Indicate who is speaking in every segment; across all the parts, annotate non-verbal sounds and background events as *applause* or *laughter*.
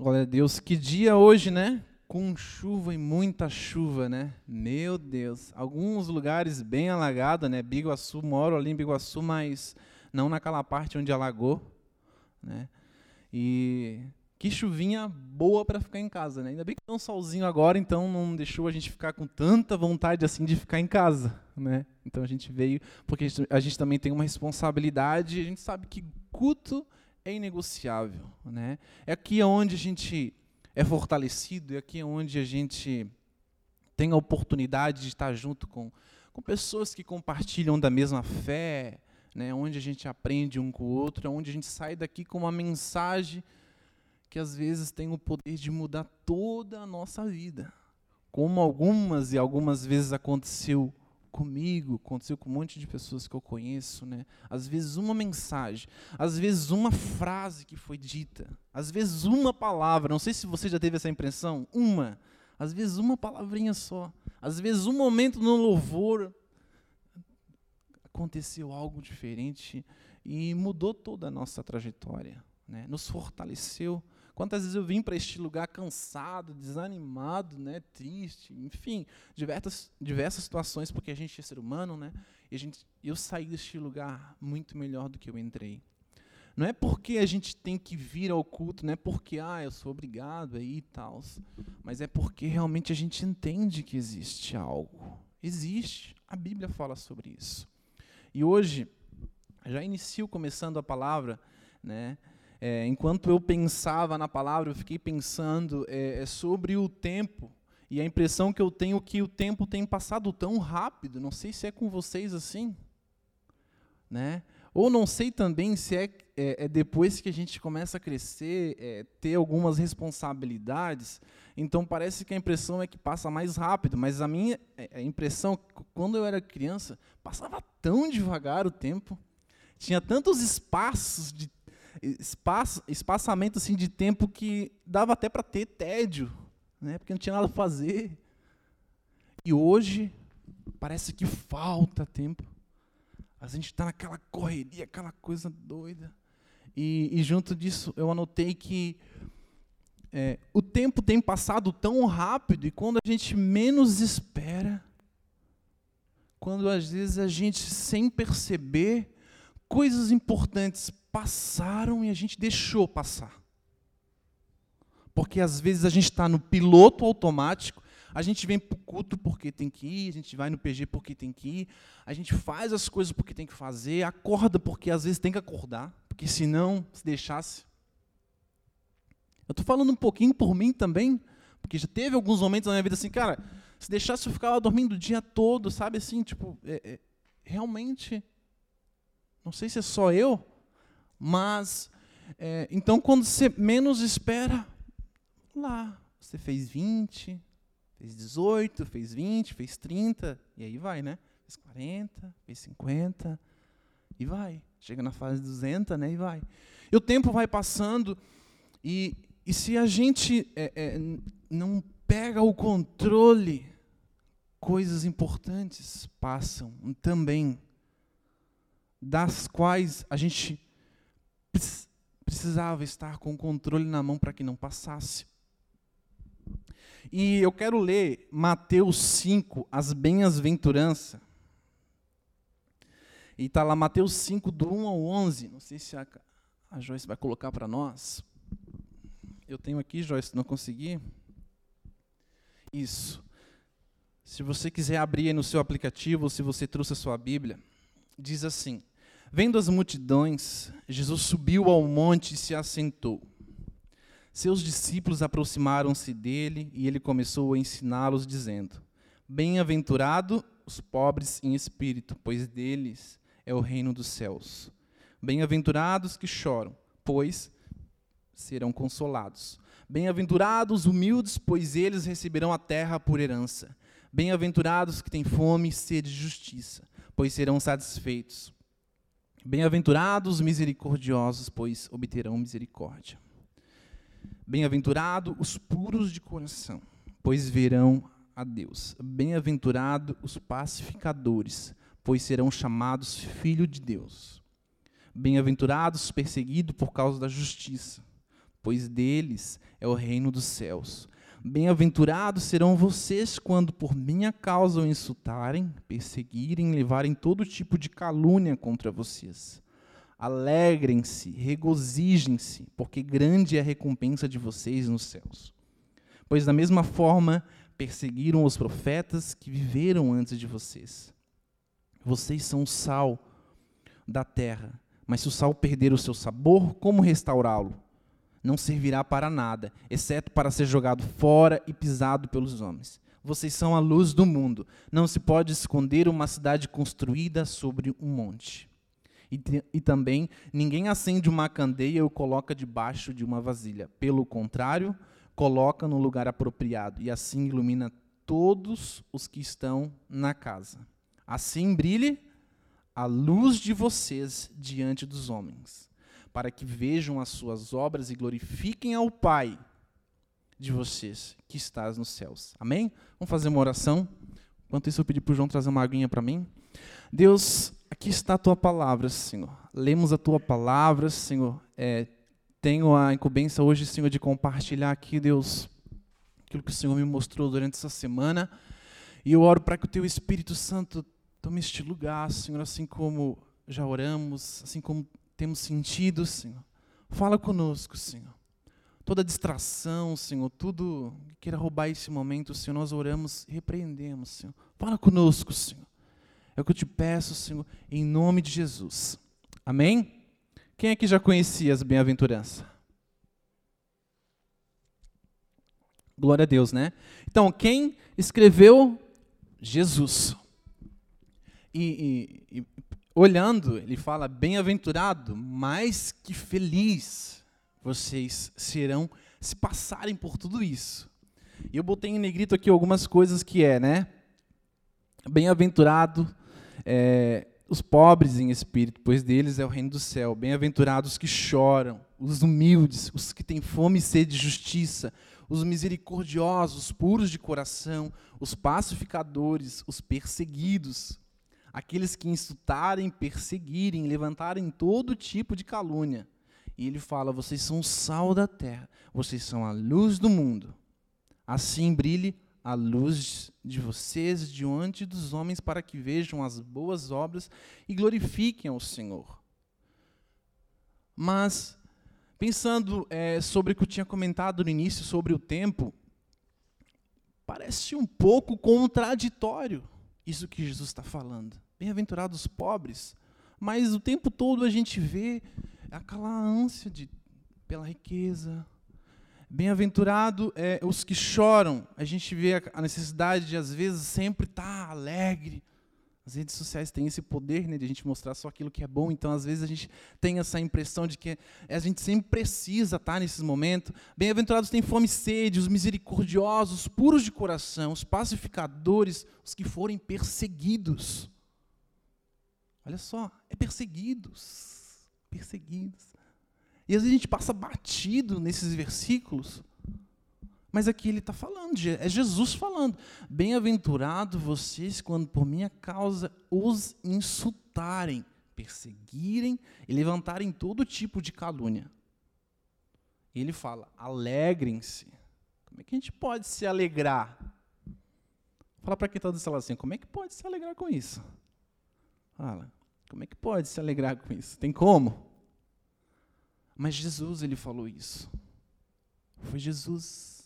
Speaker 1: Glória a Deus. Que dia hoje, né? Com chuva e muita chuva, né? Meu Deus. Alguns lugares bem alagados, né? Biguaçu, moro ali em Biguaçu, mas não naquela parte onde alagou, né? E que chuvinha boa para ficar em casa, né? Ainda bem que tem um solzinho agora, então não deixou a gente ficar com tanta vontade assim de ficar em casa, né? Então a gente veio porque a gente também tem uma responsabilidade, a gente sabe que culto é inegociável, né? É aqui onde a gente é fortalecido, é aqui onde a gente tem a oportunidade de estar junto com, com pessoas que compartilham da mesma fé, né? Onde a gente aprende um com o outro, é onde a gente sai daqui com uma mensagem que às vezes tem o poder de mudar toda a nossa vida, como algumas e algumas vezes aconteceu comigo, aconteceu com um monte de pessoas que eu conheço, né? Às vezes uma mensagem, às vezes uma frase que foi dita, às vezes uma palavra, não sei se você já teve essa impressão, uma, às vezes uma palavrinha só, às vezes um momento no louvor aconteceu algo diferente e mudou toda a nossa trajetória, né? Nos fortaleceu, Quantas vezes eu vim para este lugar cansado, desanimado, né, triste, enfim, diversas, diversas situações, porque a gente é ser humano, né? E a gente, eu saí deste lugar muito melhor do que eu entrei. Não é porque a gente tem que vir ao culto, não é porque ah, eu sou obrigado aí e tal, mas é porque realmente a gente entende que existe algo. Existe. A Bíblia fala sobre isso. E hoje, já inicio começando a palavra, né? É, enquanto eu pensava na palavra, eu fiquei pensando é, é, sobre o tempo. E a impressão que eu tenho é que o tempo tem passado tão rápido. Não sei se é com vocês assim. Né? Ou não sei também se é, é, é depois que a gente começa a crescer, é, ter algumas responsabilidades, então parece que a impressão é que passa mais rápido, mas a minha é, a impressão, quando eu era criança, passava tão devagar o tempo, tinha tantos espaços de espaço, espaçamento assim, de tempo que dava até para ter tédio, né? porque não tinha nada a fazer. E hoje, parece que falta tempo. A gente está naquela correria, aquela coisa doida. E, e junto disso, eu anotei que é, o tempo tem passado tão rápido e quando a gente menos espera, quando às vezes a gente, sem perceber, coisas importantes passaram e a gente deixou passar. Porque às vezes a gente está no piloto automático, a gente vem para o culto porque tem que ir, a gente vai no PG porque tem que ir, a gente faz as coisas porque tem que fazer, acorda porque às vezes tem que acordar, porque senão, se deixasse. Eu estou falando um pouquinho por mim também, porque já teve alguns momentos na minha vida assim, cara, se deixasse eu ficava dormindo o dia todo, sabe assim, tipo, é, é, realmente, não sei se é só eu, mas, é, então, quando você menos espera, lá, você fez 20, fez 18, fez 20, fez 30, e aí vai, né? Fez 40, fez 50, e vai. Chega na fase 200, né? E vai. E o tempo vai passando, e, e se a gente é, é, não pega o controle, coisas importantes passam também, das quais a gente precisava estar com o controle na mão para que não passasse. E eu quero ler Mateus 5, as bem-aventuranças. E está lá Mateus 5, do 1 ao 11. Não sei se a, a Joyce vai colocar para nós. Eu tenho aqui, Joyce, não consegui. Isso. Se você quiser abrir no seu aplicativo, se você trouxe a sua Bíblia, diz assim: Vendo as multidões, Jesus subiu ao monte e se assentou. Seus discípulos aproximaram-se dele e ele começou a ensiná-los, dizendo: Bem-aventurado os pobres em espírito, pois deles é o reino dos céus. Bem-aventurados que choram, pois serão consolados. Bem-aventurados os humildes, pois eles receberão a terra por herança. Bem-aventurados que têm fome e sede de justiça, pois serão satisfeitos. Bem-aventurados misericordiosos, pois obterão misericórdia. Bem-aventurado os puros de coração, pois verão a Deus. Bem-aventurado os pacificadores, pois serão chamados filho de Deus. Bem-aventurados os perseguidos por causa da justiça, pois deles é o reino dos céus. Bem-aventurados serão vocês quando por minha causa o insultarem, perseguirem, levarem todo tipo de calúnia contra vocês. Alegrem-se, regozijem-se, porque grande é a recompensa de vocês nos céus. Pois da mesma forma perseguiram os profetas que viveram antes de vocês. Vocês são o sal da terra, mas se o sal perder o seu sabor, como restaurá-lo? Não servirá para nada, exceto para ser jogado fora e pisado pelos homens. Vocês são a luz do mundo. Não se pode esconder uma cidade construída sobre um monte. E, e, também, ninguém acende uma candeia e o coloca debaixo de uma vasilha. Pelo contrário, coloca no lugar apropriado e assim ilumina todos os que estão na casa. Assim brilhe a luz de vocês diante dos homens, para que vejam as suas obras e glorifiquem ao Pai de vocês que estás nos céus. Amém? Vamos fazer uma oração. Enquanto isso, eu pedi para o João trazer uma aguinha para mim. Deus, aqui está a tua palavra, Senhor. Lemos a tua palavra, Senhor. É, tenho a incumbência hoje, Senhor, de compartilhar aqui, Deus, aquilo que o Senhor me mostrou durante essa semana. E eu oro para que o teu Espírito Santo tome este lugar, Senhor, assim como já oramos, assim como temos sentido, Senhor. Fala conosco, Senhor. Toda distração, Senhor, tudo que queira roubar esse momento, Senhor, nós oramos e repreendemos, Senhor. Fala conosco, Senhor. É o que eu te peço, Senhor, em nome de Jesus. Amém? Quem aqui já conhecia as bem-aventuranças? Glória a Deus, né? Então, quem escreveu? Jesus. E, e, e olhando, ele fala: bem-aventurado, mais que feliz vocês serão se passarem por tudo isso. E eu botei em negrito aqui algumas coisas que é, né? Bem-aventurado é, os pobres em espírito, pois deles é o reino do céu. Bem-aventurados que choram, os humildes, os que têm fome e sede de justiça, os misericordiosos, os puros de coração, os pacificadores, os perseguidos, aqueles que insultarem, perseguirem, levantarem todo tipo de calúnia. E ele fala: vocês são o sal da terra, vocês são a luz do mundo. Assim brilhe a luz de vocês diante dos homens para que vejam as boas obras e glorifiquem ao Senhor. Mas, pensando é, sobre o que eu tinha comentado no início sobre o tempo, parece um pouco contraditório isso que Jesus está falando. Bem-aventurados os pobres, mas o tempo todo a gente vê aquela ânsia de, pela riqueza, Bem-aventurado é os que choram. A gente vê a necessidade de, às vezes, sempre estar tá alegre. As redes sociais têm esse poder né, de a gente mostrar só aquilo que é bom, então, às vezes, a gente tem essa impressão de que a gente sempre precisa estar nesses momentos. Bem-aventurados têm fome e sede, os misericordiosos, os puros de coração, os pacificadores, os que forem perseguidos. Olha só, é perseguidos. Perseguidos. E às vezes a gente passa batido nesses versículos. Mas aqui ele está falando, é Jesus falando. Bem-aventurado vocês quando por minha causa os insultarem, perseguirem e levantarem todo tipo de calúnia. E ele fala: alegrem-se. Como é que a gente pode se alegrar? Fala para quem está do celular assim: como é que pode se alegrar com isso? Fala, como é que pode se alegrar com isso? Tem como? Mas Jesus, ele falou isso. Foi Jesus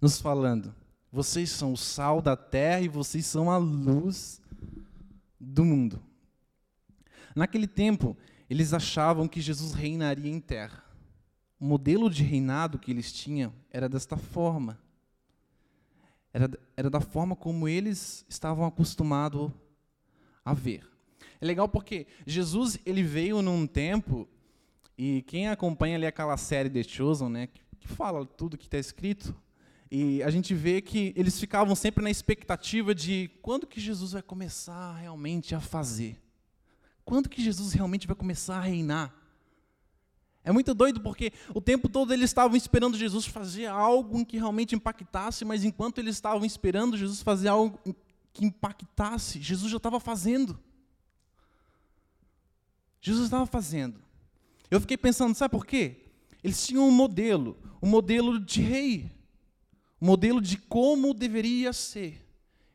Speaker 1: nos falando: vocês são o sal da terra e vocês são a luz do mundo. Naquele tempo, eles achavam que Jesus reinaria em terra. O modelo de reinado que eles tinham era desta forma. Era, era da forma como eles estavam acostumados a ver. É legal porque Jesus ele veio num tempo e quem acompanha ali aquela série The Chosen, né, que, fala tudo que está escrito, e a gente vê que eles ficavam sempre na expectativa de quando que Jesus vai começar realmente a fazer? Quando que Jesus realmente vai começar a reinar? É muito doido porque o tempo todo eles estavam esperando Jesus fazer algo que realmente impactasse, mas enquanto eles estavam esperando Jesus fazer algo que impactasse, Jesus já estava fazendo. Jesus estava fazendo. Eu fiquei pensando, sabe por quê? eles tinham um modelo, um modelo de rei, modelo de como deveria ser.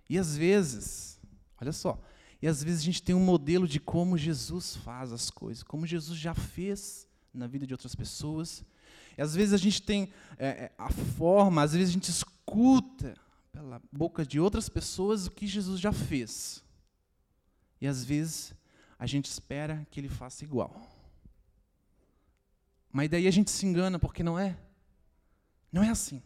Speaker 1: E às vezes, olha só, e às vezes a gente tem um modelo de como Jesus faz as coisas, como Jesus já fez na vida de outras pessoas. E às vezes a gente tem é, é a forma, às vezes a gente escuta pela boca de outras pessoas o que Jesus já fez. E às vezes a gente espera que ele faça igual. Mas daí a gente se engana, porque não é. Não é assim.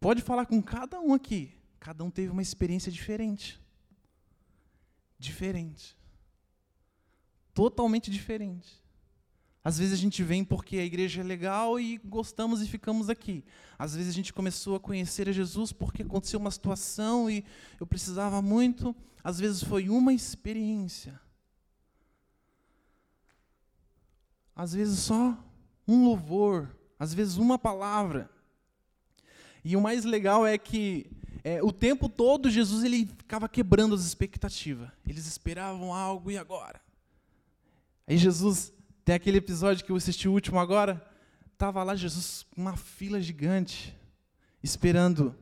Speaker 1: Pode falar com cada um aqui. Cada um teve uma experiência diferente. Diferente. Totalmente diferente. Às vezes a gente vem porque a igreja é legal e gostamos e ficamos aqui. Às vezes a gente começou a conhecer a Jesus porque aconteceu uma situação e eu precisava muito. Às vezes foi uma experiência. às vezes só um louvor, às vezes uma palavra. E o mais legal é que é, o tempo todo Jesus ele ficava quebrando as expectativas. Eles esperavam algo e agora? Aí Jesus, tem aquele episódio que eu assisti o último agora, estava lá Jesus uma fila gigante, esperando.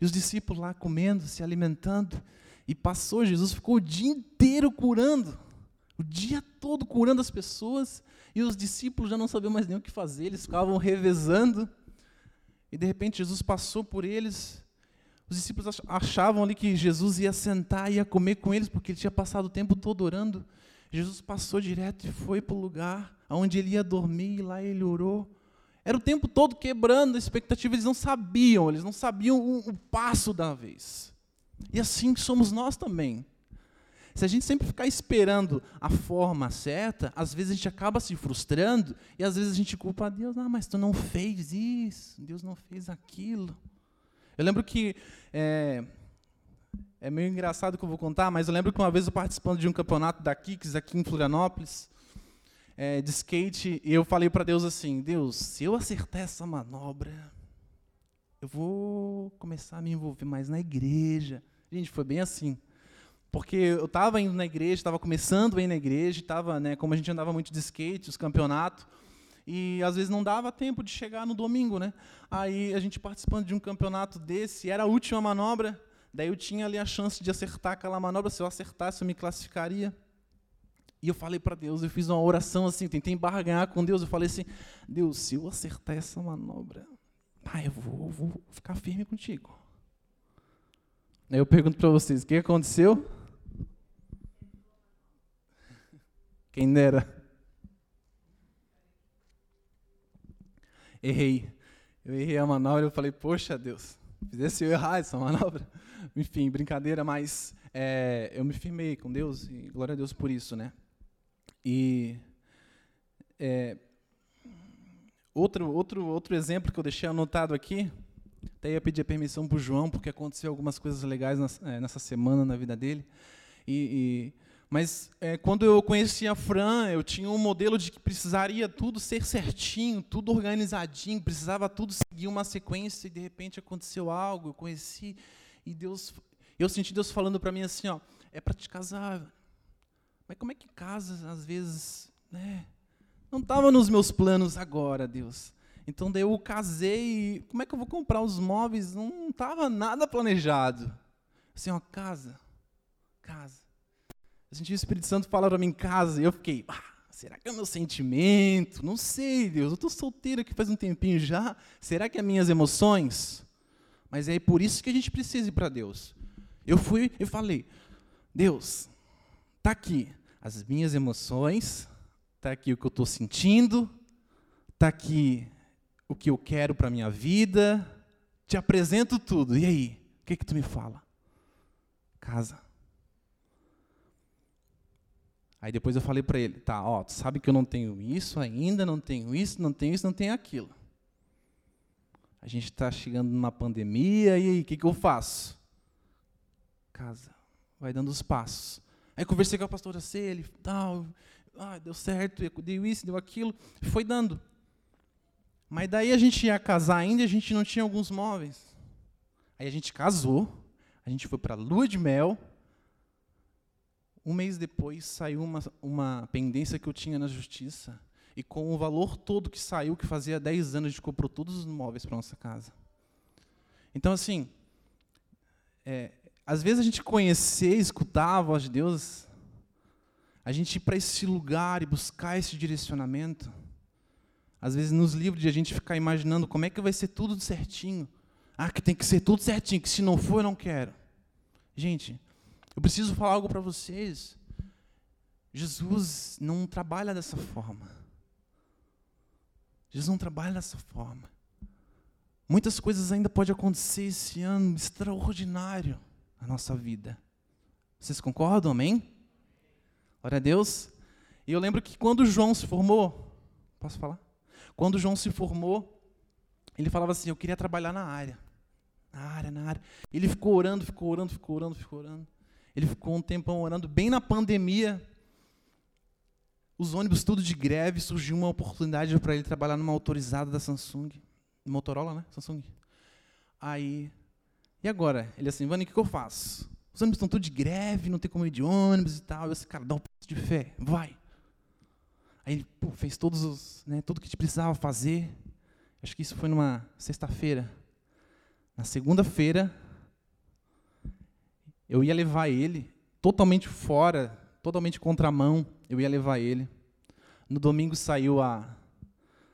Speaker 1: E os discípulos lá comendo, se alimentando. E passou, Jesus ficou o dia inteiro curando. O dia todo curando as pessoas. E os discípulos já não sabiam mais nem o que fazer, eles ficavam revezando. E de repente Jesus passou por eles. Os discípulos achavam ali que Jesus ia sentar ia comer com eles, porque ele tinha passado o tempo todo orando. Jesus passou direto e foi para o lugar onde ele ia dormir, e lá ele orou. Era o tempo todo quebrando a expectativa, eles não sabiam, eles não sabiam o, o passo da vez. E assim somos nós também. Se a gente sempre ficar esperando a forma certa, às vezes a gente acaba se frustrando e às vezes a gente culpa a Deus, ah, mas tu não fez isso, Deus não fez aquilo. Eu lembro que é, é meio engraçado que eu vou contar, mas eu lembro que uma vez eu participando de um campeonato da Kicks aqui em Florianópolis, é, de skate, e eu falei para Deus assim: Deus, se eu acertar essa manobra, eu vou começar a me envolver mais na igreja. Gente, foi bem assim. Porque eu estava indo na igreja, estava começando a ir na igreja, estava, né, como a gente andava muito de skate, os campeonatos, e às vezes não dava tempo de chegar no domingo, né? Aí a gente participando de um campeonato desse, era a última manobra, daí eu tinha ali a chance de acertar aquela manobra, se eu acertasse eu me classificaria. E eu falei para Deus, eu fiz uma oração assim, tentei barganhar com Deus, eu falei assim, Deus, se eu acertar essa manobra, ah, eu vou, vou ficar firme contigo. Aí eu pergunto para vocês, o que aconteceu? Quem dera. Errei. Eu errei a manobra, eu falei, poxa Deus, fizesse eu errar essa *laughs* manobra. Enfim, brincadeira, mas é, eu me firmei com Deus e glória a Deus por isso, né? E é, outro, outro, outro exemplo que eu deixei anotado aqui, até ia pedir permissão para o João, porque aconteceu algumas coisas legais é, nessa semana na vida dele. E, e mas é, quando eu conheci a Fran, eu tinha um modelo de que precisaria tudo ser certinho, tudo organizadinho, precisava tudo seguir uma sequência e de repente aconteceu algo, eu conheci e Deus, eu senti Deus falando para mim assim, ó, é para te casar. Mas como é que casa às vezes, né? Não estava nos meus planos agora, Deus. Então daí eu casei, e como é que eu vou comprar os móveis? Não estava nada planejado. Assim, ó, casa, casa. Eu senti o Espírito Santo falar para mim em casa e eu fiquei, ah, será que é o meu sentimento? Não sei, Deus, eu estou solteiro aqui faz um tempinho já. Será que é minhas emoções? Mas é por isso que a gente precisa ir para Deus. Eu fui e falei, Deus, está aqui as minhas emoções, está aqui o que eu estou sentindo, está aqui o que eu quero para minha vida, te apresento tudo. E aí, o que, que tu me fala? Casa. Aí depois eu falei para ele, tá, ó, tu sabe que eu não tenho isso ainda, não tenho isso, não tenho isso, não tenho aquilo. A gente está chegando numa pandemia, e aí, o que, que eu faço? Casa, vai dando os passos. Aí conversei com a pastora C, ele, tal, ah, deu certo, deu isso, deu aquilo, foi dando. Mas daí a gente ia casar ainda e a gente não tinha alguns móveis. Aí a gente casou, a gente foi para a lua de mel, um mês depois saiu uma, uma pendência que eu tinha na justiça. E com o valor todo que saiu, que fazia 10 anos, a gente comprou todos os móveis para nossa casa. Então, assim, é, às vezes a gente conhecer, escutar a voz de Deus, a gente ir para esse lugar e buscar esse direcionamento, às vezes nos livra de a gente ficar imaginando como é que vai ser tudo certinho. Ah, que tem que ser tudo certinho, que se não for eu não quero. Gente, eu preciso falar algo para vocês. Jesus não trabalha dessa forma. Jesus não trabalha dessa forma. Muitas coisas ainda podem acontecer esse ano extraordinário na nossa vida. Vocês concordam, amém? Glória a Deus. E eu lembro que quando João se formou, posso falar? Quando João se formou, ele falava assim: Eu queria trabalhar na área. Na área, na área. Ele ficou orando, ficou orando, ficou orando, ficou orando. Ele ficou um tempão orando. Bem na pandemia, os ônibus tudo de greve, surgiu uma oportunidade para ele trabalhar numa autorizada da Samsung. Motorola, né? Samsung. Aí, e agora? Ele assim, Vani, o que, que eu faço? Os ônibus estão tudo de greve, não tem como ir de ônibus e tal. Eu disse, cara, dá um passo de fé, vai. Aí ele pô, fez todos os, né, tudo que precisava fazer. Acho que isso foi numa sexta-feira. Na segunda-feira, eu ia levar ele, totalmente fora, totalmente contramão, eu ia levar ele. No domingo saiu a,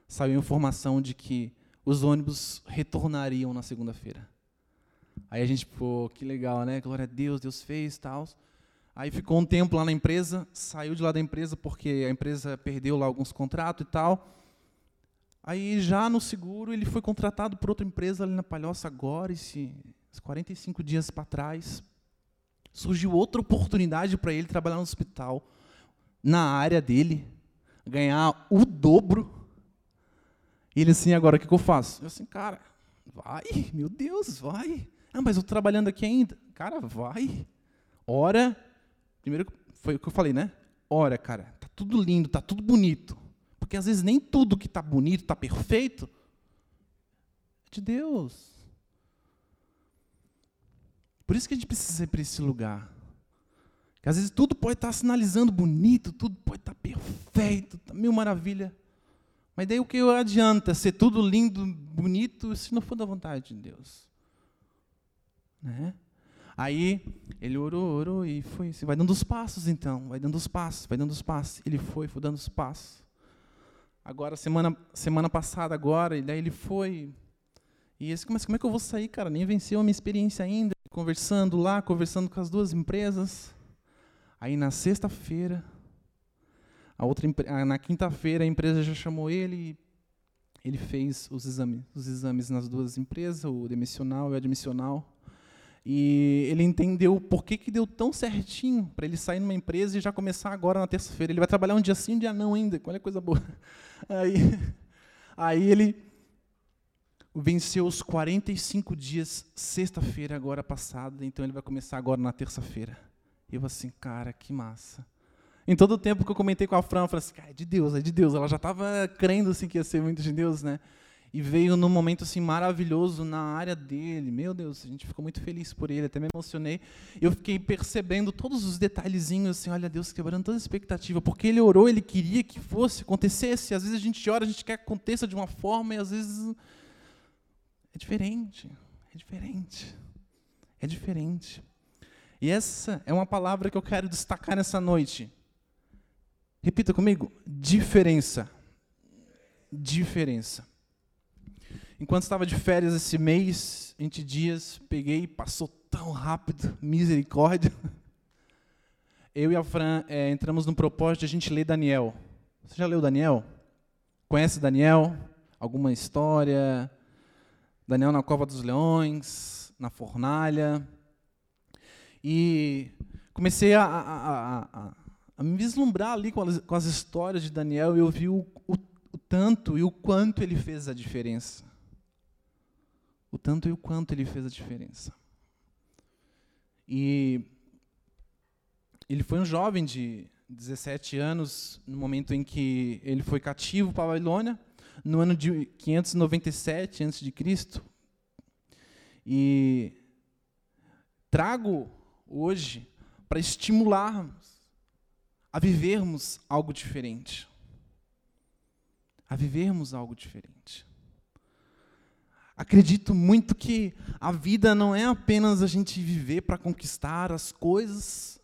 Speaker 1: saiu a informação de que os ônibus retornariam na segunda-feira. Aí a gente, pô, que legal, né? Glória a Deus, Deus fez tal. Aí ficou um tempo lá na empresa, saiu de lá da empresa porque a empresa perdeu lá alguns contratos e tal. Aí já no seguro ele foi contratado por outra empresa ali na Palhoça agora, esse, 45 dias para trás. Surgiu outra oportunidade para ele trabalhar no hospital, na área dele, ganhar o dobro. E ele assim, agora o que, que eu faço? Eu assim, cara, vai, meu Deus, vai. Ah, mas eu estou trabalhando aqui ainda. Cara, vai. Ora. Primeiro foi o que eu falei, né? Ora, cara, tá tudo lindo, tá tudo bonito. Porque às vezes nem tudo que tá bonito, tá perfeito, é de Deus. Por isso que a gente precisa ir para esse lugar. Que às vezes tudo pode estar sinalizando bonito, tudo pode estar perfeito, tá mil maravilha. Mas daí o que adianta ser tudo lindo, bonito, se não for da vontade de Deus? Né? Aí ele orou, orou e foi. Vai dando os passos então, vai dando os passos, vai dando os passos. Ele foi, foi dando os passos. Agora, semana, semana passada, agora, e daí ele foi. E esse, mas como é que eu vou sair, cara? Nem venceu a minha experiência ainda conversando lá, conversando com as duas empresas. Aí na sexta-feira, a outra na quinta-feira a empresa já chamou ele, ele fez os exames, os exames nas duas empresas, o demissional e o admissional. E ele entendeu por que, que deu tão certinho para ele sair numa empresa e já começar agora na terça-feira. Ele vai trabalhar um dia sim, um dia não ainda. Olha que coisa boa. *laughs* Aí, aí ele venceu os 45 dias sexta-feira agora passada, então ele vai começar agora na terça-feira. Eu assim, cara, que massa. Em todo o tempo que eu comentei com a Fran, eu falei assim, cara, é de Deus, é de Deus. Ela já estava crendo assim que ia ser muito de Deus, né? E veio num momento assim maravilhoso na área dele. Meu Deus, a gente ficou muito feliz por ele, até me emocionei. Eu fiquei percebendo todos os detalhezinhos assim, olha Deus quebrando toda a expectativa, porque ele orou, ele queria que fosse, acontecesse. Às vezes a gente ora, a gente quer que aconteça de uma forma e às vezes é diferente, é diferente, é diferente. E essa é uma palavra que eu quero destacar nessa noite. Repita comigo: diferença. Diferença. Enquanto estava de férias esse mês, 20 dias, peguei, passou tão rápido, misericórdia. Eu e a Fran é, entramos no propósito de a gente ler Daniel. Você já leu Daniel? Conhece Daniel? Alguma história? Daniel na cova dos leões, na fornalha. E comecei a, a, a, a me vislumbrar ali com as, com as, histórias de Daniel e eu vi o, o, o tanto e o quanto ele fez a diferença. O tanto e o quanto ele fez a diferença. E ele foi um jovem de 17 anos no momento em que ele foi cativo para a Babilônia no ano de 597 a.C. E trago hoje para estimularmos a vivermos algo diferente. a vivermos algo diferente. Acredito muito que a vida não é apenas a gente viver para conquistar as coisas,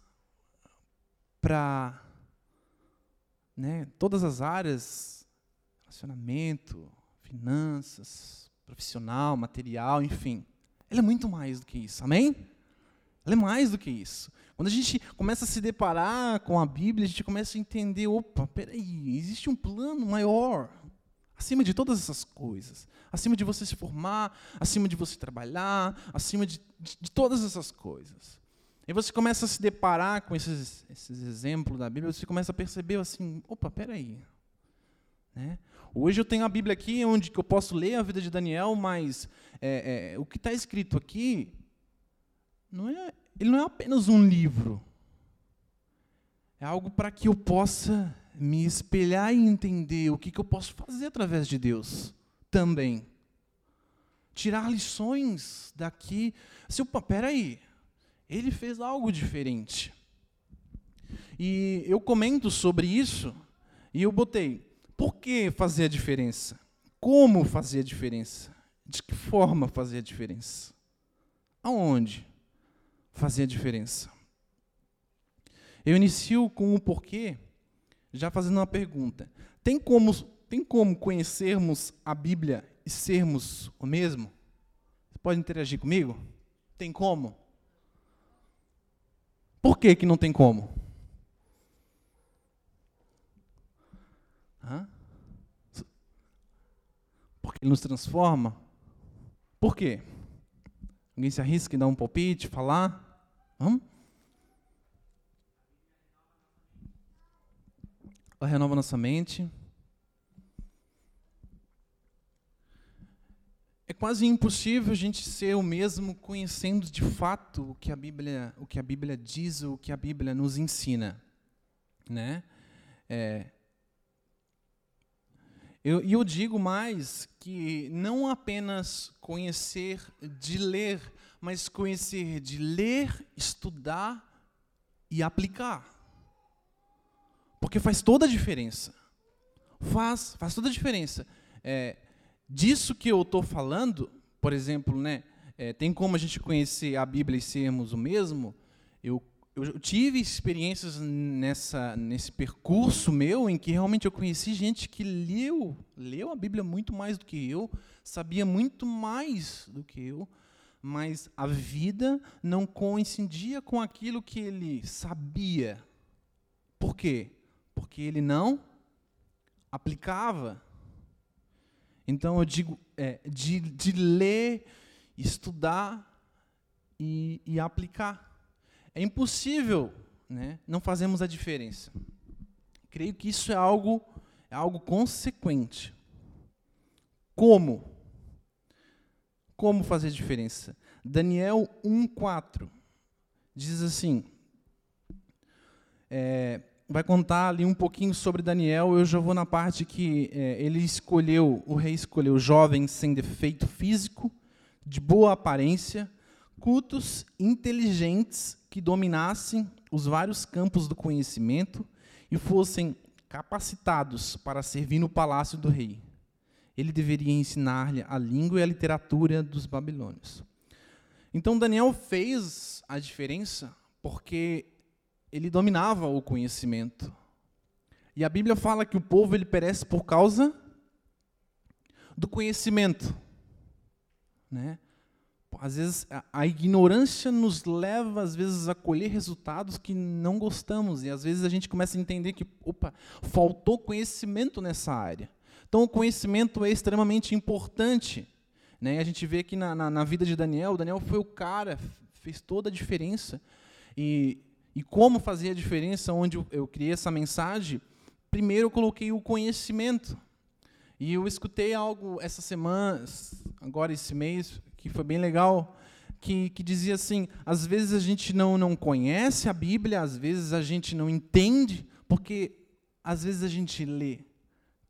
Speaker 1: para né, todas as áreas, relacionamento, finanças, profissional, material, enfim. Ela é muito mais do que isso, amém? Ela é mais do que isso. Quando a gente começa a se deparar com a Bíblia, a gente começa a entender, opa, peraí, existe um plano maior, acima de todas essas coisas. Acima de você se formar, acima de você trabalhar, acima de, de, de todas essas coisas. E você começa a se deparar com esses, esses exemplos da Bíblia, você começa a perceber assim, opa, peraí. Né? Hoje eu tenho a Bíblia aqui onde eu posso ler a vida de Daniel, mas é, é, o que está escrito aqui não é, ele não é apenas um livro. É algo para que eu possa me espelhar e entender o que, que eu posso fazer através de Deus também. Tirar lições daqui. Se opa, peraí, ele fez algo diferente. E eu comento sobre isso e eu botei, por que fazer a diferença? Como fazer a diferença? De que forma fazer a diferença? Aonde fazer a diferença? Eu inicio com o porquê, já fazendo uma pergunta. Tem como, tem como conhecermos a Bíblia e sermos o mesmo? Você pode interagir comigo? Tem como? Por que, que não tem como? Hã? Porque ele nos transforma? Por quê? Alguém se arrisca em dar um palpite, falar? Vamos? Ela renova nossa mente. É quase impossível a gente ser o mesmo conhecendo de fato o que a Bíblia, o que a Bíblia diz, o que a Bíblia nos ensina, né? É, eu, e eu digo mais que não apenas conhecer de ler, mas conhecer de ler, estudar e aplicar. Porque faz toda a diferença. Faz, faz toda a diferença. É, disso que eu estou falando, por exemplo, né, é, tem como a gente conhecer a Bíblia e sermos o mesmo? Eu, eu tive experiências nessa, nesse percurso meu em que realmente eu conheci gente que leu, leu a Bíblia muito mais do que eu, sabia muito mais do que eu, mas a vida não coincidia com aquilo que ele sabia. Por quê? Porque ele não aplicava. Então eu digo é, de, de ler, estudar e, e aplicar. É impossível né, não fazermos a diferença. Creio que isso é algo, é algo consequente. Como? Como fazer diferença? Daniel 1,4 diz assim: é, vai contar ali um pouquinho sobre Daniel. Eu já vou na parte que é, ele escolheu, o rei escolheu jovens sem defeito físico, de boa aparência, cultos, inteligentes, que dominassem os vários campos do conhecimento e fossem capacitados para servir no palácio do rei. Ele deveria ensinar-lhe a língua e a literatura dos babilônios. Então Daniel fez a diferença porque ele dominava o conhecimento. E a Bíblia fala que o povo ele perece por causa do conhecimento, né? Às vezes a, ignorância nos leva às vezes a colher resultados que não gostamos e às vezes a gente começa a entender que, opa, faltou conhecimento nessa área. Então o conhecimento é extremamente importante. Né? A gente vê aqui na, na, na vida de Daniel, Daniel foi o cara, fez toda a diferença. E e como fazer a diferença onde eu criei essa mensagem? Primeiro eu coloquei o conhecimento. E eu escutei algo essa semana, agora esse mês, que foi bem legal, que, que dizia assim: às vezes a gente não, não conhece a Bíblia, às vezes a gente não entende, porque às vezes a gente lê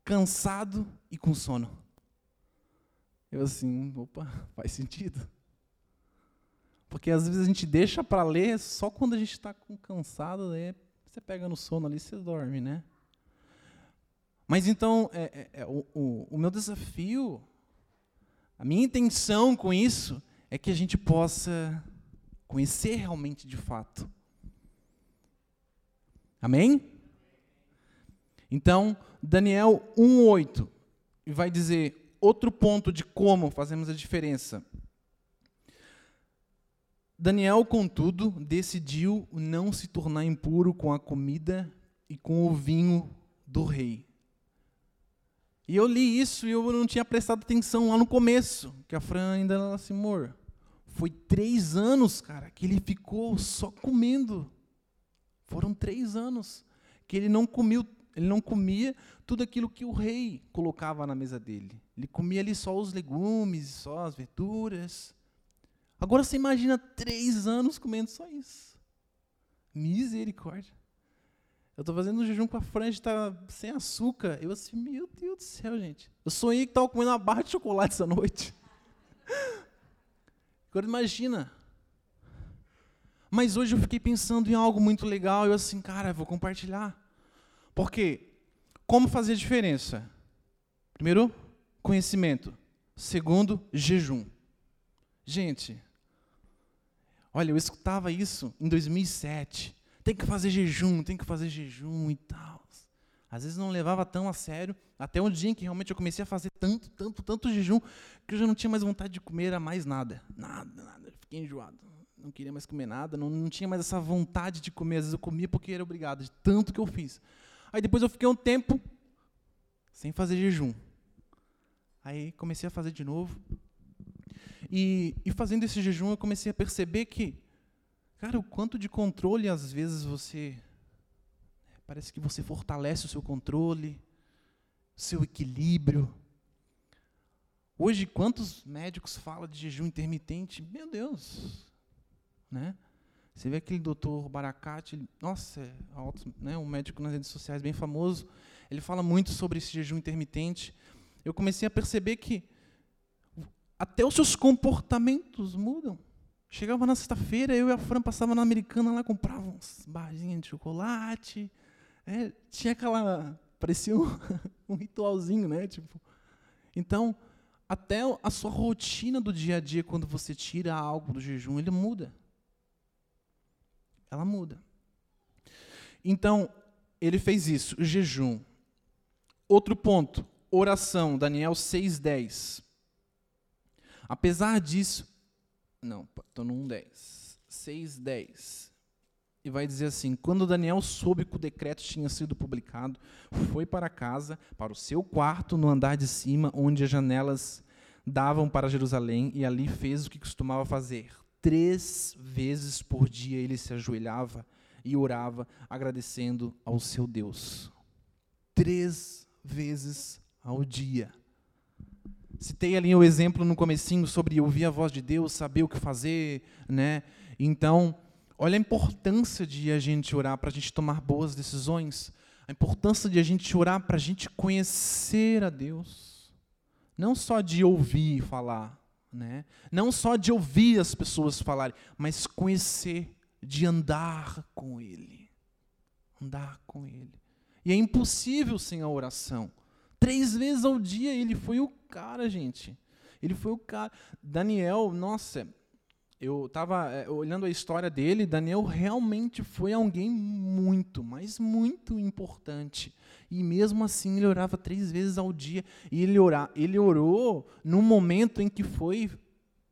Speaker 1: cansado e com sono. Eu assim, opa, *laughs* faz sentido. Porque às vezes a gente deixa para ler só quando a gente está cansado, aí você pega no sono ali e você dorme, né? Mas então, é, é, é, o, o, o meu desafio, a minha intenção com isso, é que a gente possa conhecer realmente de fato. Amém? Então, Daniel 1:8 vai dizer outro ponto de como fazemos a diferença. Daniel, contudo, decidiu não se tornar impuro com a comida e com o vinho do rei. E eu li isso e eu não tinha prestado atenção lá no começo, que a Fran ainda era assim, amor, foi três anos, cara, que ele ficou só comendo. Foram três anos que ele não comeu, ele não comia tudo aquilo que o rei colocava na mesa dele. Ele comia ali só os legumes, só as verduras. Agora você imagina três anos comendo só isso. Misericórdia. Eu estou fazendo um jejum com a franja, está sem açúcar. Eu assim, meu Deus do céu, gente. Eu sonhei que estava comendo uma barra de chocolate essa noite. *laughs* Agora imagina. Mas hoje eu fiquei pensando em algo muito legal. Eu assim, cara, vou compartilhar. Porque como fazer a diferença? Primeiro, conhecimento. Segundo, jejum. Gente, olha, eu escutava isso em 2007 tem que fazer jejum, tem que fazer jejum e tal. Às vezes não levava tão a sério, até um dia em que realmente eu comecei a fazer tanto, tanto, tanto jejum, que eu já não tinha mais vontade de comer mais nada. Nada, nada. fiquei enjoado. Não queria mais comer nada, não, não tinha mais essa vontade de comer. Às vezes eu comia porque era obrigado, de tanto que eu fiz. Aí depois eu fiquei um tempo sem fazer jejum. Aí comecei a fazer de novo. E, e fazendo esse jejum, eu comecei a perceber que Cara, o quanto de controle às vezes você. Parece que você fortalece o seu controle, seu equilíbrio. Hoje, quantos médicos falam de jejum intermitente? Meu Deus! Né? Você vê aquele doutor Baracate, nossa, é alto, né, um médico nas redes sociais bem famoso, ele fala muito sobre esse jejum intermitente. Eu comecei a perceber que até os seus comportamentos mudam. Chegava na sexta-feira, eu e a Fran passava na Americana lá, comprava uns barrinhas de chocolate. É, tinha aquela. parecia um, *laughs* um ritualzinho, né? Tipo, então, até a sua rotina do dia a dia, quando você tira algo do jejum, ele muda. Ela muda. Então, ele fez isso, jejum. Outro ponto, oração, Daniel 6,10. Apesar disso, não, estou no 1,10. 6,10. E vai dizer assim: Quando Daniel soube que o decreto tinha sido publicado, foi para casa, para o seu quarto no andar de cima, onde as janelas davam para Jerusalém, e ali fez o que costumava fazer. Três vezes por dia ele se ajoelhava e orava, agradecendo ao seu Deus. Três vezes ao dia. Citei ali o exemplo no comecinho sobre ouvir a voz de Deus, saber o que fazer, né? Então, olha a importância de a gente orar para a gente tomar boas decisões, a importância de a gente orar para a gente conhecer a Deus, não só de ouvir falar, né? Não só de ouvir as pessoas falarem, mas conhecer, de andar com Ele, andar com Ele. E é impossível sem a oração. Três vezes ao dia ele foi o cara, gente. Ele foi o cara. Daniel, nossa, eu estava é, olhando a história dele. Daniel realmente foi alguém muito, mas muito importante. E mesmo assim ele orava três vezes ao dia. E ele, ora, ele orou no momento em que foi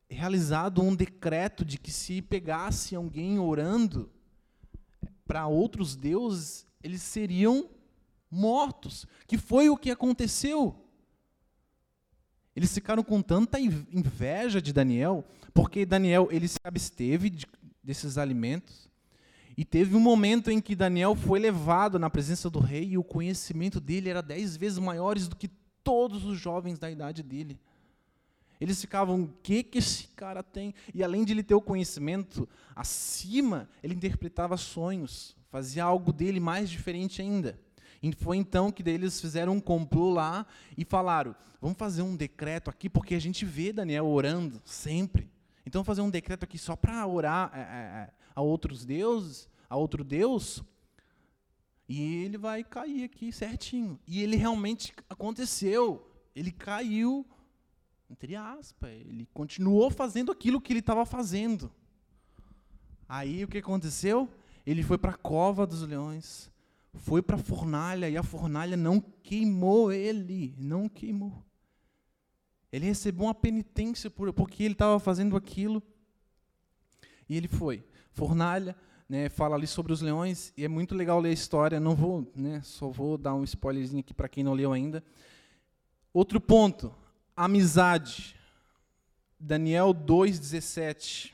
Speaker 1: realizado um decreto de que se pegasse alguém orando para outros deuses, eles seriam mortos, que foi o que aconteceu. Eles ficaram com tanta inveja de Daniel, porque Daniel ele se absteve de, desses alimentos. E teve um momento em que Daniel foi levado na presença do rei e o conhecimento dele era dez vezes maiores do que todos os jovens da idade dele. Eles ficavam, o que, que esse cara tem? E além de ele ter o conhecimento acima, ele interpretava sonhos, fazia algo dele mais diferente ainda. E foi então que eles fizeram um complô lá e falaram: vamos fazer um decreto aqui, porque a gente vê Daniel orando sempre. Então, vamos fazer um decreto aqui só para orar a, a, a outros deuses, a outro Deus. E ele vai cair aqui certinho. E ele realmente aconteceu. Ele caiu, entre aspas, ele continuou fazendo aquilo que ele estava fazendo. Aí o que aconteceu? Ele foi para a cova dos leões, foi para a fornalha e a fornalha não queimou ele, não queimou. Ele recebeu uma penitência por, porque ele estava fazendo aquilo. E ele foi. Fornalha, né, fala ali sobre os leões, e é muito legal ler a história. Não vou, né, só vou dar um spoilerzinho aqui para quem não leu ainda. Outro ponto, amizade. Daniel 2,17.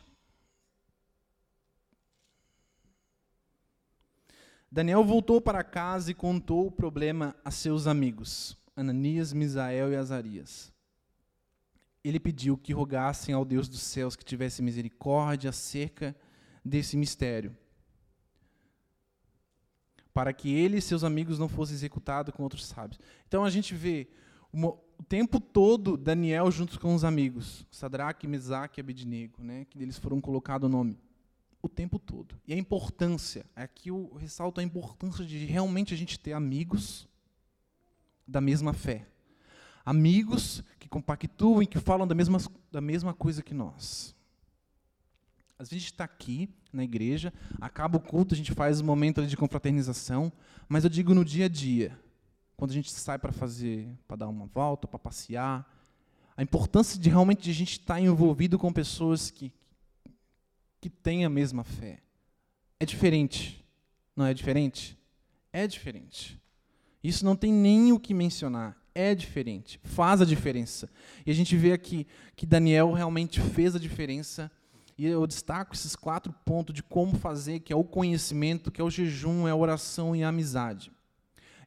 Speaker 1: Daniel voltou para casa e contou o problema a seus amigos, Ananias, Misael e Azarias. Ele pediu que rogassem ao Deus dos céus que tivesse misericórdia acerca desse mistério, para que ele e seus amigos não fossem executados com outros sábios. Então a gente vê o tempo todo Daniel junto com os amigos, Sadraque, Mesaque e Abednego, né, que eles foram colocados o nome o tempo todo. E a importância, aqui eu ressalto a importância de realmente a gente ter amigos da mesma fé. Amigos que compactuam e que falam da mesma, da mesma coisa que nós. Às vezes a gente está aqui na igreja, acaba o culto, a gente faz um momento de confraternização, mas eu digo no dia a dia, quando a gente sai para fazer, para dar uma volta, para passear, a importância de realmente a gente estar tá envolvido com pessoas que, que têm a mesma fé. É diferente. Não é diferente? É diferente. Isso não tem nem o que mencionar. É diferente. Faz a diferença. E a gente vê aqui que Daniel realmente fez a diferença. E eu destaco esses quatro pontos de como fazer, que é o conhecimento, que é o jejum, é a oração e a amizade.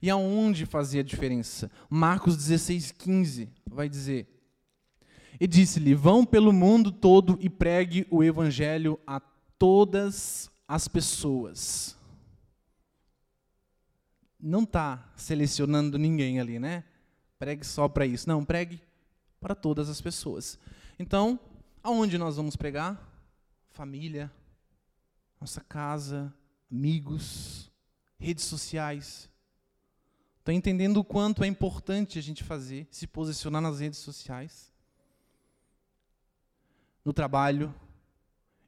Speaker 1: E aonde fazer a diferença? Marcos 16, 15 vai dizer: e disse-lhe: Vão pelo mundo todo e pregue o evangelho a todas as pessoas. Não está selecionando ninguém ali, né? Pregue só para isso. Não, pregue para todas as pessoas. Então, aonde nós vamos pregar? Família, nossa casa, amigos, redes sociais. Está entendendo o quanto é importante a gente fazer, se posicionar nas redes sociais? No trabalho,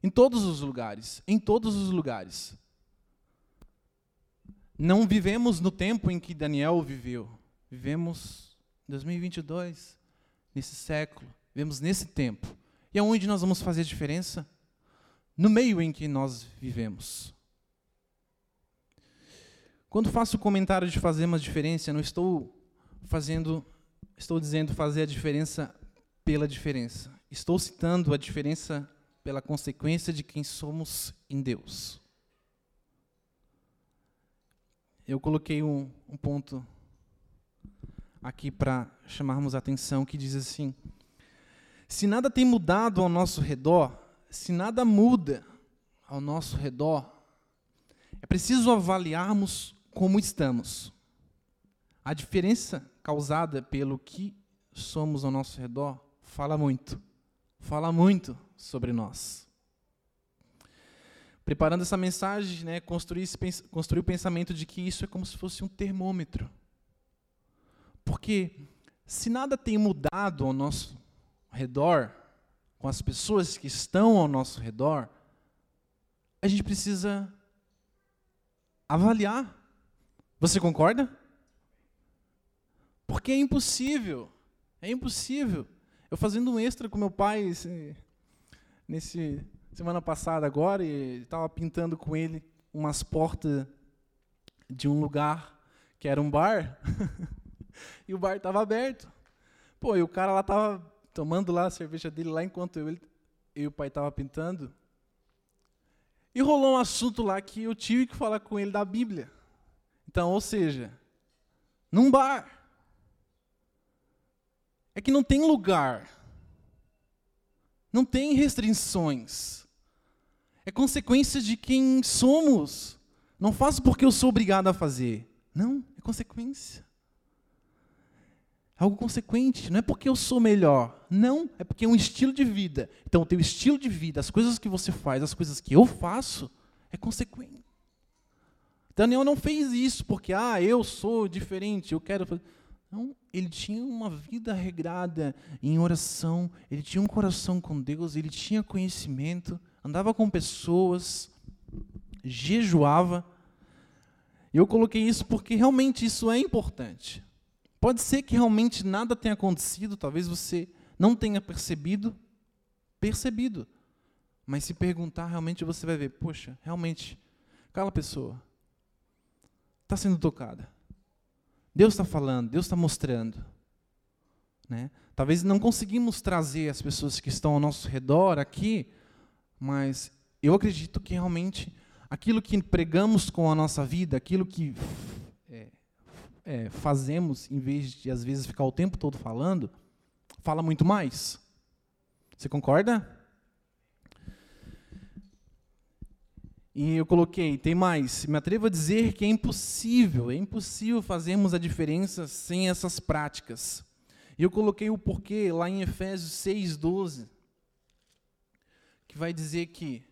Speaker 1: em todos os lugares, em todos os lugares. Não vivemos no tempo em que Daniel viveu. Vivemos em 2022, nesse século, vivemos nesse tempo. E aonde nós vamos fazer diferença? No meio em que nós vivemos. Quando faço o comentário de fazer uma diferença, não estou fazendo, estou dizendo fazer a diferença pela diferença. Estou citando a diferença pela consequência de quem somos em Deus. Eu coloquei um, um ponto aqui para chamarmos a atenção que diz assim: se nada tem mudado ao nosso redor, se nada muda ao nosso redor, é preciso avaliarmos como estamos. A diferença causada pelo que somos ao nosso redor fala muito fala muito sobre nós. Preparando essa mensagem, né, construí, construí o pensamento de que isso é como se fosse um termômetro. Porque se nada tem mudado ao nosso redor, com as pessoas que estão ao nosso redor, a gente precisa avaliar. Você concorda? Porque é impossível, é impossível eu fazendo um extra com meu pai esse, nesse semana passada agora e estava pintando com ele umas portas de um lugar que era um bar *laughs* e o bar estava aberto. Pô, e o cara lá estava tomando lá a cerveja dele lá enquanto eu, ele, eu e o pai estava pintando. E rolou um assunto lá que eu tive que falar com ele da Bíblia. Então, ou seja, num bar. É que não tem lugar. Não tem restrições. É consequência de quem somos. Não faço porque eu sou obrigado a fazer. Não, é consequência. É algo consequente. Não é porque eu sou melhor. Não, é porque é um estilo de vida. Então, o teu estilo de vida, as coisas que você faz, as coisas que eu faço, é consequente. Daniel não fez isso porque, ah, eu sou diferente, eu quero fazer. Não, ele tinha uma vida regrada em oração, ele tinha um coração com Deus, ele tinha conhecimento, andava com pessoas, jejuava. Eu coloquei isso porque realmente isso é importante. Pode ser que realmente nada tenha acontecido, talvez você não tenha percebido, percebido. Mas se perguntar, realmente você vai ver, poxa, realmente, aquela pessoa está sendo tocada. Deus está falando, Deus está mostrando. Né? Talvez não conseguimos trazer as pessoas que estão ao nosso redor aqui, mas eu acredito que realmente aquilo que pregamos com a nossa vida, aquilo que é, é, fazemos, em vez de às vezes ficar o tempo todo falando, fala muito mais. Você concorda? E eu coloquei, tem mais, me atrevo a dizer que é impossível, é impossível fazermos a diferença sem essas práticas. E eu coloquei o porquê lá em Efésios 6,12, que vai dizer que.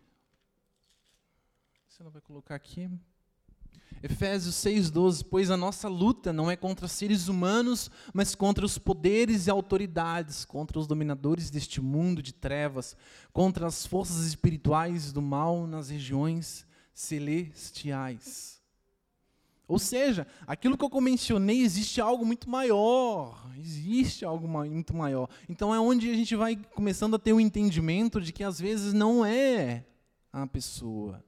Speaker 1: Você não vai colocar aqui? Efésios 6,12: Pois a nossa luta não é contra seres humanos, mas contra os poderes e autoridades, contra os dominadores deste mundo de trevas, contra as forças espirituais do mal nas regiões celestiais. Ou seja, aquilo que eu mencionei, existe algo muito maior. Existe algo muito maior. Então é onde a gente vai começando a ter o um entendimento de que às vezes não é a pessoa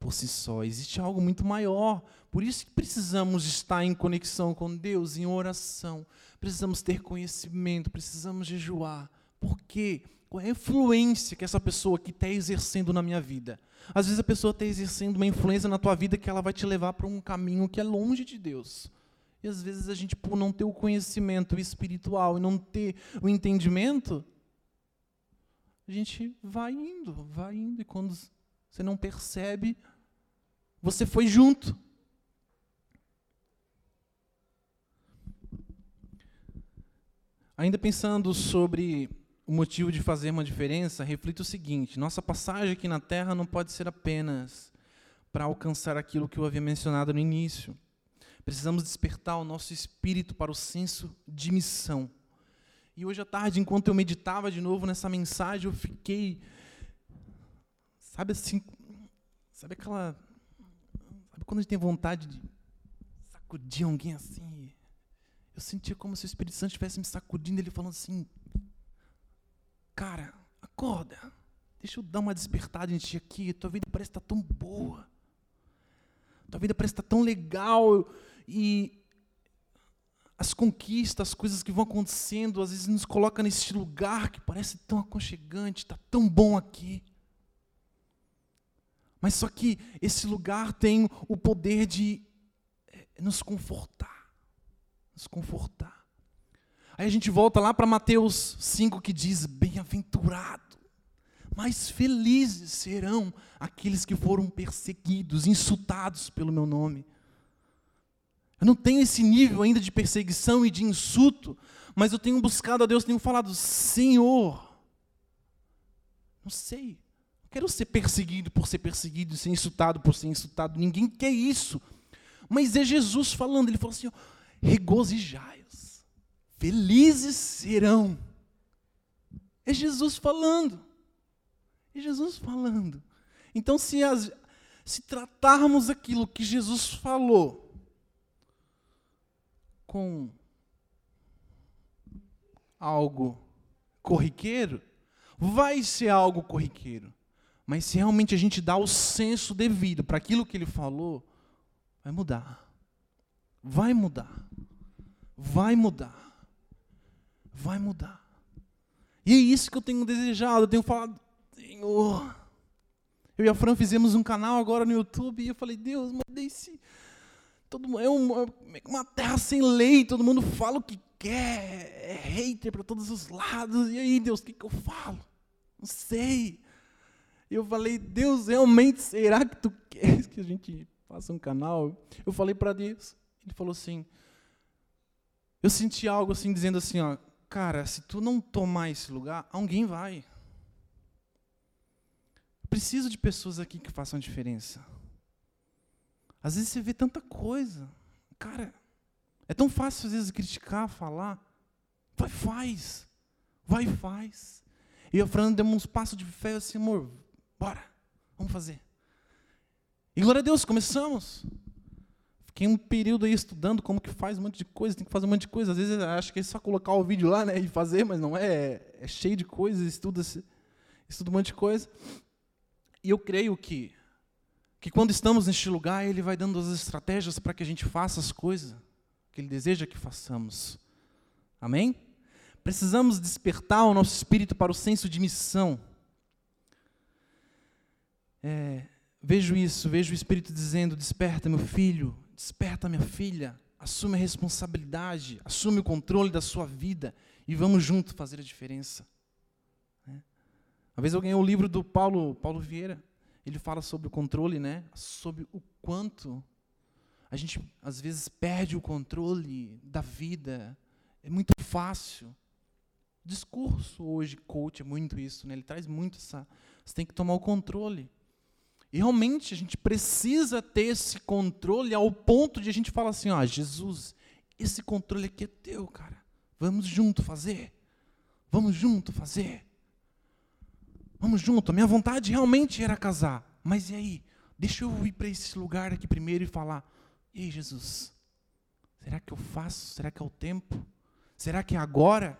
Speaker 1: por si só, existe algo muito maior. Por isso que precisamos estar em conexão com Deus, em oração. Precisamos ter conhecimento, precisamos jejuar. Por quê? Qual é a influência que essa pessoa aqui está exercendo na minha vida? Às vezes a pessoa está exercendo uma influência na tua vida que ela vai te levar para um caminho que é longe de Deus. E às vezes a gente, por não ter o conhecimento espiritual e não ter o entendimento, a gente vai indo, vai indo, e quando você não percebe, você foi junto. Ainda pensando sobre o motivo de fazer uma diferença, reflita o seguinte: nossa passagem aqui na Terra não pode ser apenas para alcançar aquilo que eu havia mencionado no início. Precisamos despertar o nosso espírito para o senso de missão. E hoje à tarde, enquanto eu meditava de novo nessa mensagem, eu fiquei, sabe assim, sabe aquela Sabe quando a gente tem vontade de sacudir alguém assim? Eu sentia como se o Espírito Santo estivesse me sacudindo, ele falando assim: Cara, acorda. Deixa eu dar uma despertada em ti aqui. Tua vida parece estar tão boa. Tua vida parece estar tão legal. E as conquistas, as coisas que vão acontecendo, às vezes nos coloca nesse lugar que parece tão aconchegante, está tão bom aqui. Mas só que esse lugar tem o poder de eh, nos confortar. Nos confortar. Aí a gente volta lá para Mateus 5 que diz: Bem-aventurado, mais felizes serão aqueles que foram perseguidos, insultados pelo meu nome. Eu não tenho esse nível ainda de perseguição e de insulto, mas eu tenho buscado a Deus, tenho falado: Senhor, não sei, quero ser perseguido por ser perseguido, ser insultado por ser insultado. Ninguém quer isso. Mas é Jesus falando, ele falou assim: regozijai-os, felizes serão. É Jesus falando. É Jesus falando. Então, se, as, se tratarmos aquilo que Jesus falou com algo corriqueiro, vai ser algo corriqueiro. Mas se realmente a gente dá o senso devido para aquilo que ele falou, vai mudar. Vai mudar. Vai mudar. Vai mudar. E é isso que eu tenho desejado. Eu tenho falado, Senhor. Eu e a Fran fizemos um canal agora no YouTube e eu falei, Deus, mas esse. Todo, é uma, uma terra sem lei, todo mundo fala o que quer, é hater para todos os lados. E aí, Deus, o que, que eu falo? Não sei. Eu falei, Deus, realmente será que tu queres que a gente faça um canal? Eu falei para Deus. Ele falou assim, eu senti algo assim, dizendo assim, ó, cara, se tu não tomar esse lugar, alguém vai. Preciso de pessoas aqui que façam a diferença. Às vezes você vê tanta coisa. Cara, é tão fácil às vezes criticar, falar. Vai, faz. Vai, faz. E a Fernanda deu uns passos de fé assim, amor, bora, vamos fazer. E glória a Deus, começamos. Fiquei um período aí estudando como que faz um monte de coisa, tem que fazer um monte de coisa. Às vezes acho que é só colocar o vídeo lá né, e fazer, mas não é. É cheio de coisas, estuda, estuda um monte de coisa. E eu creio que, que quando estamos neste lugar, Ele vai dando as estratégias para que a gente faça as coisas que Ele deseja que façamos. Amém? Precisamos despertar o nosso espírito para o senso de missão. É, vejo isso, vejo o Espírito dizendo: Desperta, meu filho, desperta, minha filha, assume a responsabilidade, assume o controle da sua vida e vamos juntos fazer a diferença. Uma vez eu ganhei o um livro do Paulo, Paulo Vieira. Ele fala sobre o controle, né? Sobre o quanto a gente às vezes perde o controle da vida. É muito fácil. discurso hoje coach é muito isso, né? Ele traz muito essa, você tem que tomar o controle. E realmente a gente precisa ter esse controle ao ponto de a gente falar assim, ó, ah, Jesus, esse controle aqui é teu, cara. Vamos junto fazer. Vamos junto fazer. Vamos junto. A minha vontade realmente era casar. Mas e aí? Deixa eu ir para esse lugar aqui primeiro e falar: E aí, Jesus? Será que eu faço? Será que é o tempo? Será que é agora?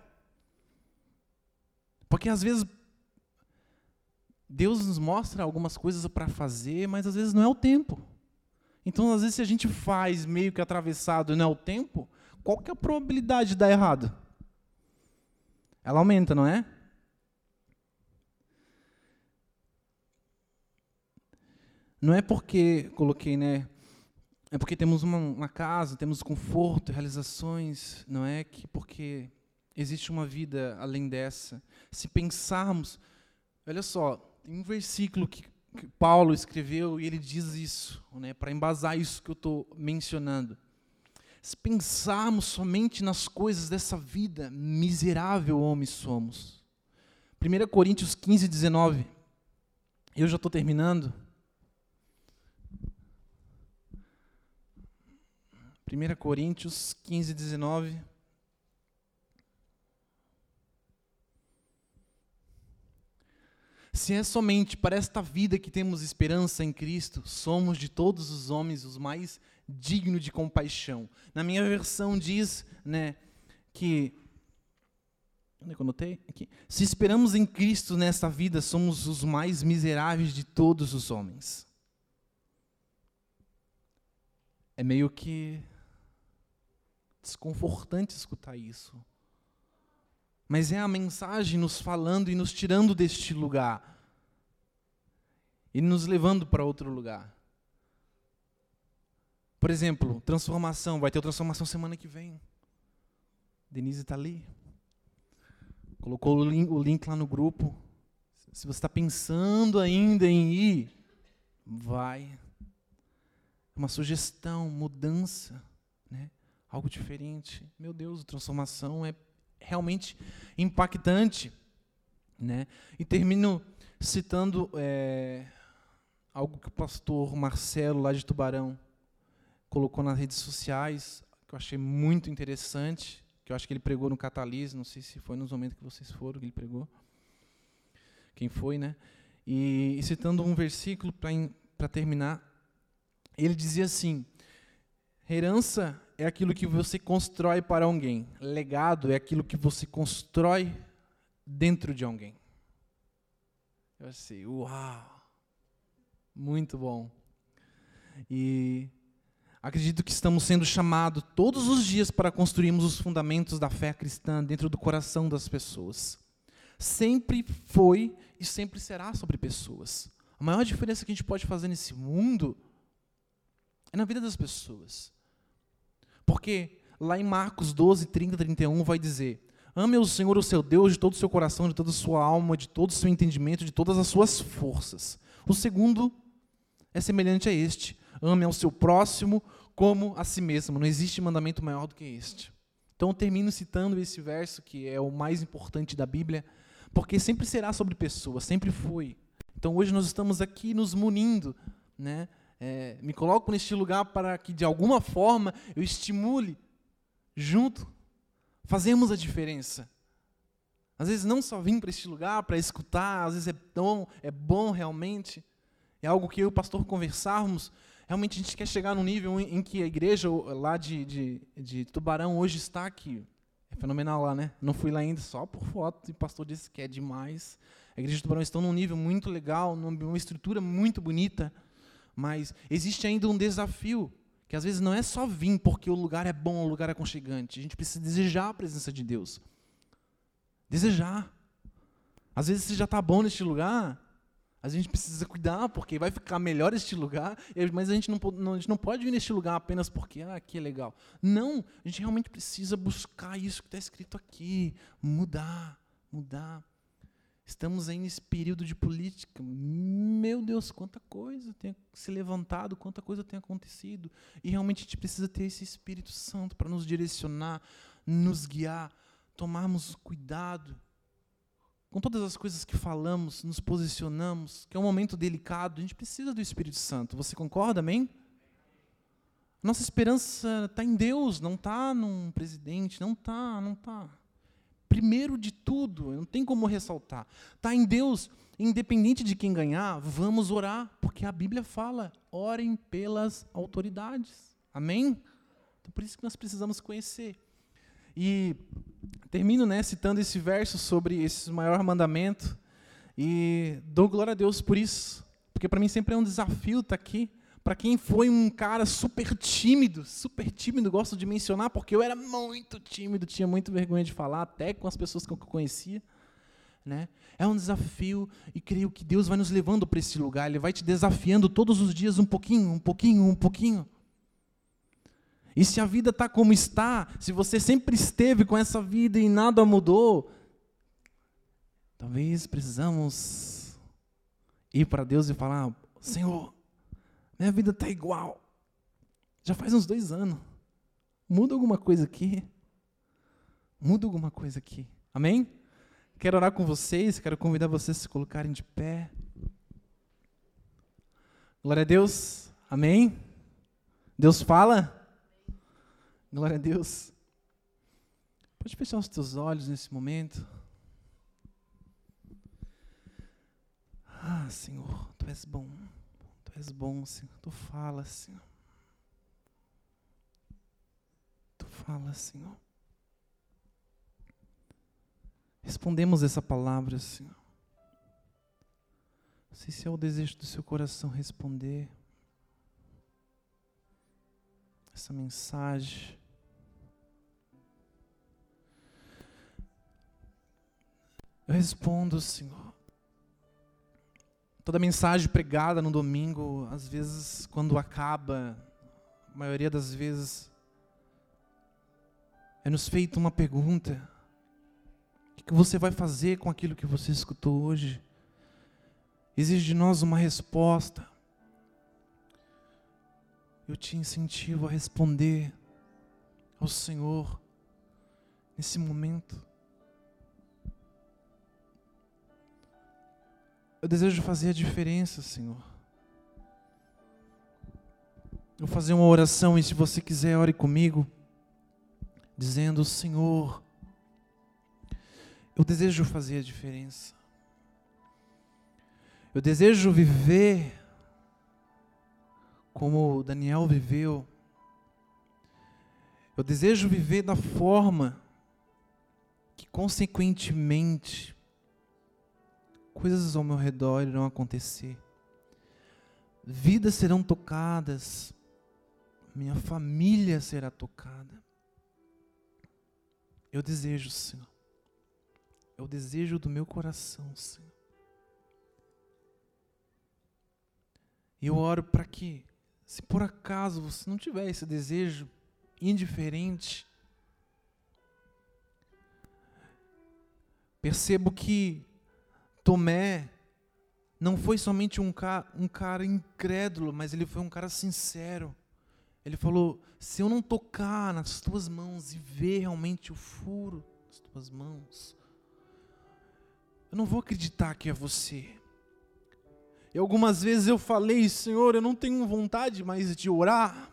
Speaker 1: Porque às vezes Deus nos mostra algumas coisas para fazer, mas às vezes não é o tempo. Então, às vezes, se a gente faz meio que atravessado e não é o tempo, qual que é a probabilidade de dar errado? Ela aumenta, não é? Não é porque, coloquei, né? É porque temos uma, uma casa, temos conforto, realizações, não é que porque existe uma vida além dessa. Se pensarmos, olha só, tem um versículo que, que Paulo escreveu e ele diz isso, né, para embasar isso que eu estou mencionando. Se pensarmos somente nas coisas dessa vida, miserável homem somos. 1 Coríntios 15, 19. Eu já estou terminando. 1 Coríntios 15, 19. Se é somente para esta vida que temos esperança em Cristo, somos de todos os homens os mais dignos de compaixão. Na minha versão diz, né, que onde é eu notei? Aqui. Se esperamos em Cristo nesta vida, somos os mais miseráveis de todos os homens. É meio que desconfortante escutar isso. Mas é a mensagem nos falando e nos tirando deste lugar e nos levando para outro lugar. Por exemplo, transformação. Vai ter transformação semana que vem. Denise está ali. Colocou o link, o link lá no grupo. Se você está pensando ainda em ir, vai. É uma sugestão, mudança. Né? algo diferente. Meu Deus, transformação é realmente impactante. Né? E termino citando é, algo que o pastor Marcelo, lá de Tubarão, colocou nas redes sociais, que eu achei muito interessante, que eu acho que ele pregou no Catalise, não sei se foi nos momentos que vocês foram que ele pregou. Quem foi, né? E, e citando um versículo para terminar, ele dizia assim: Herança é aquilo que você constrói para alguém. Legado é aquilo que você constrói dentro de alguém. Eu achei, uau! Muito bom. E acredito que estamos sendo chamados todos os dias para construirmos os fundamentos da fé cristã dentro do coração das pessoas. Sempre foi e sempre será sobre pessoas. A maior diferença que a gente pode fazer nesse mundo é na vida das pessoas. Porque lá em Marcos 12, 30, 31 vai dizer: Ame o Senhor, o seu Deus, de todo o seu coração, de toda a sua alma, de todo o seu entendimento, de todas as suas forças. O segundo é semelhante a este: ame ao seu próximo como a si mesmo. Não existe mandamento maior do que este. Então eu termino citando esse verso, que é o mais importante da Bíblia, porque sempre será sobre pessoas, sempre foi. Então hoje nós estamos aqui nos munindo, né? É, me coloco neste lugar para que de alguma forma eu estimule junto, fazemos a diferença. Às vezes não só vim para este lugar para escutar, às vezes é bom, é bom realmente, é algo que eu e o pastor conversarmos. Realmente a gente quer chegar num nível em, que a igreja lá de, de, de Tubarão hoje está aqui. É fenomenal lá, né? Não fui lá ainda só por foto e o pastor disse que é demais. A igreja de Tubarão está num nível muito legal, numa estrutura muito bonita, mas existe ainda um desafio que às vezes não é só vir porque o lugar é bom, o lugar é aconchegante. A gente precisa desejar a presença de Deus. Desejar. Às vezes você já está bom neste lugar, a gente precisa cuidar porque vai ficar melhor este lugar, mas a gente não, não, a gente não pode vir neste lugar apenas porque ah, aqui é legal. Não, a gente realmente precisa buscar isso que está escrito aqui, mudar, mudar. Estamos aí nesse período de política. Meu Deus, quanta coisa tem se levantado, quanta coisa tem acontecido. E realmente a gente precisa ter esse Espírito Santo para nos direcionar, nos guiar, tomarmos cuidado com todas as coisas que falamos, nos posicionamos, que é um momento delicado. A gente precisa do Espírito Santo. Você concorda, amém? Nossa esperança está em Deus, não está num presidente, não está, não está primeiro de tudo, não tem como ressaltar. Está em Deus, independente de quem ganhar, vamos orar, porque a Bíblia fala: orem pelas autoridades. Amém? Então, por isso que nós precisamos conhecer. E termino né, citando esse verso sobre esse maior mandamento. E dou glória a Deus por isso, porque para mim sempre é um desafio estar tá aqui para quem foi um cara super tímido, super tímido, gosto de mencionar, porque eu era muito tímido, tinha muito vergonha de falar, até com as pessoas que eu conhecia. Né? É um desafio e creio que Deus vai nos levando para esse lugar, Ele vai te desafiando todos os dias um pouquinho, um pouquinho, um pouquinho. E se a vida está como está, se você sempre esteve com essa vida e nada mudou, talvez precisamos ir para Deus e falar: Senhor, minha vida está igual. Já faz uns dois anos. Muda alguma coisa aqui. Muda alguma coisa aqui. Amém? Quero orar com vocês, quero convidar vocês a se colocarem de pé. Glória a Deus. Amém? Deus fala? Glória a Deus. Pode fechar os teus olhos nesse momento. Ah, Senhor, Tu és bom. Tu és bom, Senhor. Tu fala, Senhor. Tu fala, Senhor. Respondemos essa palavra, Senhor. Não sei se é o desejo do seu coração responder essa mensagem. Eu respondo, Senhor. Toda mensagem pregada no domingo, às vezes, quando acaba, a maioria das vezes, é nos feita uma pergunta: o que você vai fazer com aquilo que você escutou hoje? Exige de nós uma resposta. Eu te incentivo a responder ao Senhor nesse momento. Eu desejo fazer a diferença, Senhor. Eu vou fazer uma oração e se você quiser, ore comigo, dizendo: Senhor, eu desejo fazer a diferença. Eu desejo viver como Daniel viveu. Eu desejo viver da forma que, consequentemente, coisas ao meu redor irão acontecer, vidas serão tocadas, minha família será tocada. Eu desejo, Senhor, é o desejo do meu coração, Senhor. E eu oro para que, se por acaso você não tiver esse desejo indiferente, percebo que Tomé não foi somente um, ca um cara incrédulo, mas ele foi um cara sincero. Ele falou: se eu não tocar nas tuas mãos e ver realmente o furo das tuas mãos, eu não vou acreditar que é você. E algumas vezes eu falei, Senhor, eu não tenho vontade mais de orar.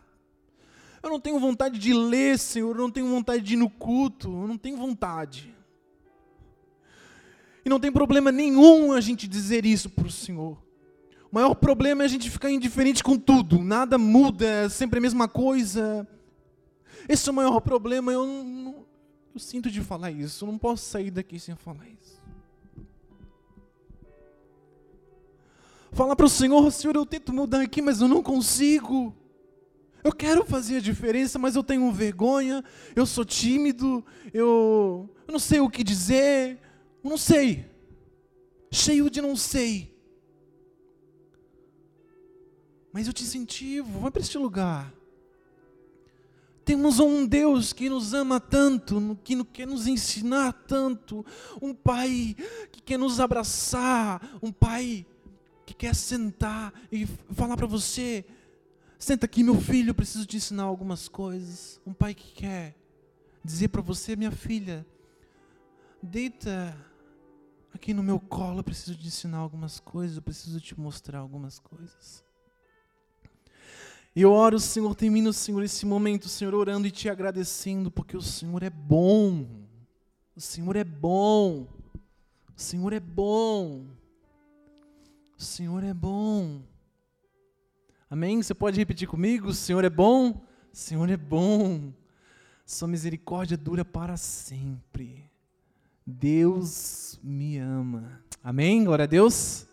Speaker 1: Eu não tenho vontade de ler, Senhor, eu não tenho vontade de ir no culto, eu não tenho vontade. E não tem problema nenhum a gente dizer isso para o Senhor. O maior problema é a gente ficar indiferente com tudo, nada muda, é sempre a mesma coisa. Esse é o maior problema, eu, não, eu sinto de falar isso, eu não posso sair daqui sem falar isso. Falar para o Senhor, Senhor, eu tento mudar aqui, mas eu não consigo. Eu quero fazer a diferença, mas eu tenho vergonha, eu sou tímido, eu, eu não sei o que dizer, não sei. Cheio de não sei. Mas eu te incentivo, vai para este lugar. Temos um Deus que nos ama tanto, que quer nos ensinar tanto, um Pai que quer nos abraçar, um Pai que quer sentar e falar para você: senta aqui, meu filho, preciso te ensinar algumas coisas. Um Pai que quer dizer para você, minha filha, deita aqui no meu colo, eu preciso te ensinar algumas coisas, eu preciso te mostrar algumas coisas. E eu oro, Senhor, termino, Senhor, esse momento, Senhor, orando e te agradecendo, porque o Senhor é bom. O Senhor é bom. O Senhor é bom. O Senhor é bom. Amém? Você pode repetir comigo? O Senhor é bom? O Senhor é bom. Sua misericórdia dura para sempre. Deus me ama. Amém? Glória a Deus.